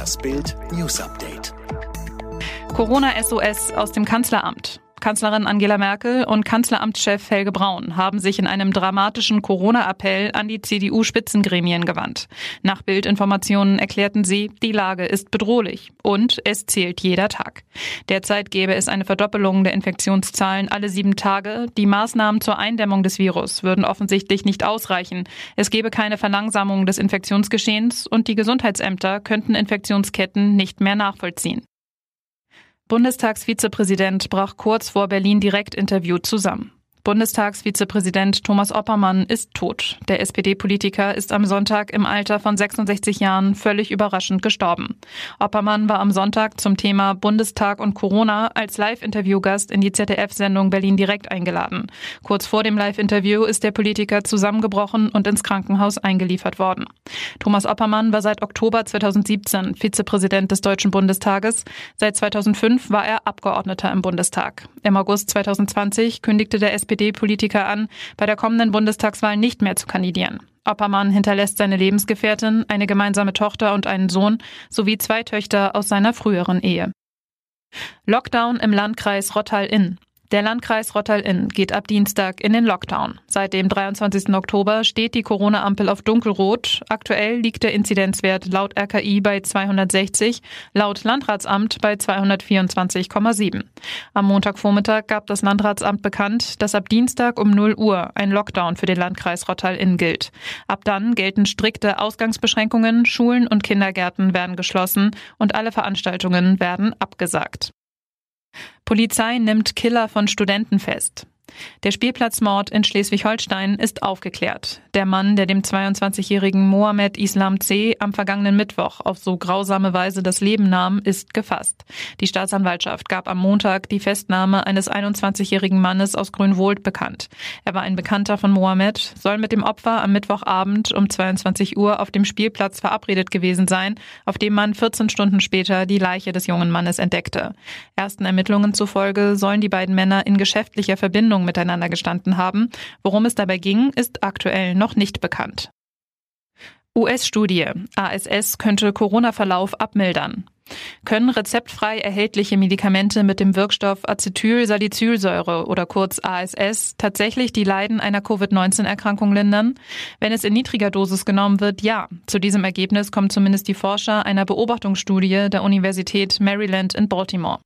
Das Bild News Update. Corona SOS aus dem Kanzleramt. Kanzlerin Angela Merkel und Kanzleramtschef Helge Braun haben sich in einem dramatischen Corona-Appell an die CDU-Spitzengremien gewandt. Nach Bildinformationen erklärten sie, die Lage ist bedrohlich und es zählt jeder Tag. Derzeit gäbe es eine Verdoppelung der Infektionszahlen alle sieben Tage. Die Maßnahmen zur Eindämmung des Virus würden offensichtlich nicht ausreichen. Es gäbe keine Verlangsamung des Infektionsgeschehens und die Gesundheitsämter könnten Infektionsketten nicht mehr nachvollziehen. Bundestagsvizepräsident brach kurz vor Berlin Direktinterview zusammen. Bundestagsvizepräsident Thomas Oppermann ist tot. Der SPD-Politiker ist am Sonntag im Alter von 66 Jahren völlig überraschend gestorben. Oppermann war am Sonntag zum Thema Bundestag und Corona als Live-Interviewgast in die ZDF-Sendung Berlin direkt eingeladen. Kurz vor dem Live-Interview ist der Politiker zusammengebrochen und ins Krankenhaus eingeliefert worden. Thomas Oppermann war seit Oktober 2017 Vizepräsident des Deutschen Bundestages. Seit 2005 war er Abgeordneter im Bundestag. Im August 2020 kündigte der SPD SPD-Politiker an, bei der kommenden Bundestagswahl nicht mehr zu kandidieren. Oppermann hinterlässt seine Lebensgefährtin, eine gemeinsame Tochter und einen Sohn sowie zwei Töchter aus seiner früheren Ehe. Lockdown im Landkreis Rottal-Inn. Der Landkreis Rottal-Inn geht ab Dienstag in den Lockdown. Seit dem 23. Oktober steht die Corona-Ampel auf dunkelrot. Aktuell liegt der Inzidenzwert laut RKI bei 260, laut Landratsamt bei 224,7. Am Montagvormittag gab das Landratsamt bekannt, dass ab Dienstag um 0 Uhr ein Lockdown für den Landkreis Rottal-Inn gilt. Ab dann gelten strikte Ausgangsbeschränkungen, Schulen und Kindergärten werden geschlossen und alle Veranstaltungen werden abgesagt. Polizei nimmt Killer von Studenten fest. Der Spielplatzmord in Schleswig-Holstein ist aufgeklärt. Der Mann, der dem 22-jährigen Mohamed Islam C. am vergangenen Mittwoch auf so grausame Weise das Leben nahm, ist gefasst. Die Staatsanwaltschaft gab am Montag die Festnahme eines 21-jährigen Mannes aus Grünwohlt bekannt. Er war ein Bekannter von Mohamed, soll mit dem Opfer am Mittwochabend um 22 Uhr auf dem Spielplatz verabredet gewesen sein, auf dem man 14 Stunden später die Leiche des jungen Mannes entdeckte. Ersten Ermittlungen zufolge sollen die beiden Männer in geschäftlicher Verbindung Beziehung miteinander gestanden haben. Worum es dabei ging, ist aktuell noch nicht bekannt. US-Studie. ASS könnte Corona-Verlauf abmildern. Können rezeptfrei erhältliche Medikamente mit dem Wirkstoff Acetylsalicylsäure oder kurz ASS tatsächlich die Leiden einer Covid-19-Erkrankung lindern? Wenn es in niedriger Dosis genommen wird, ja. Zu diesem Ergebnis kommen zumindest die Forscher einer Beobachtungsstudie der Universität Maryland in Baltimore.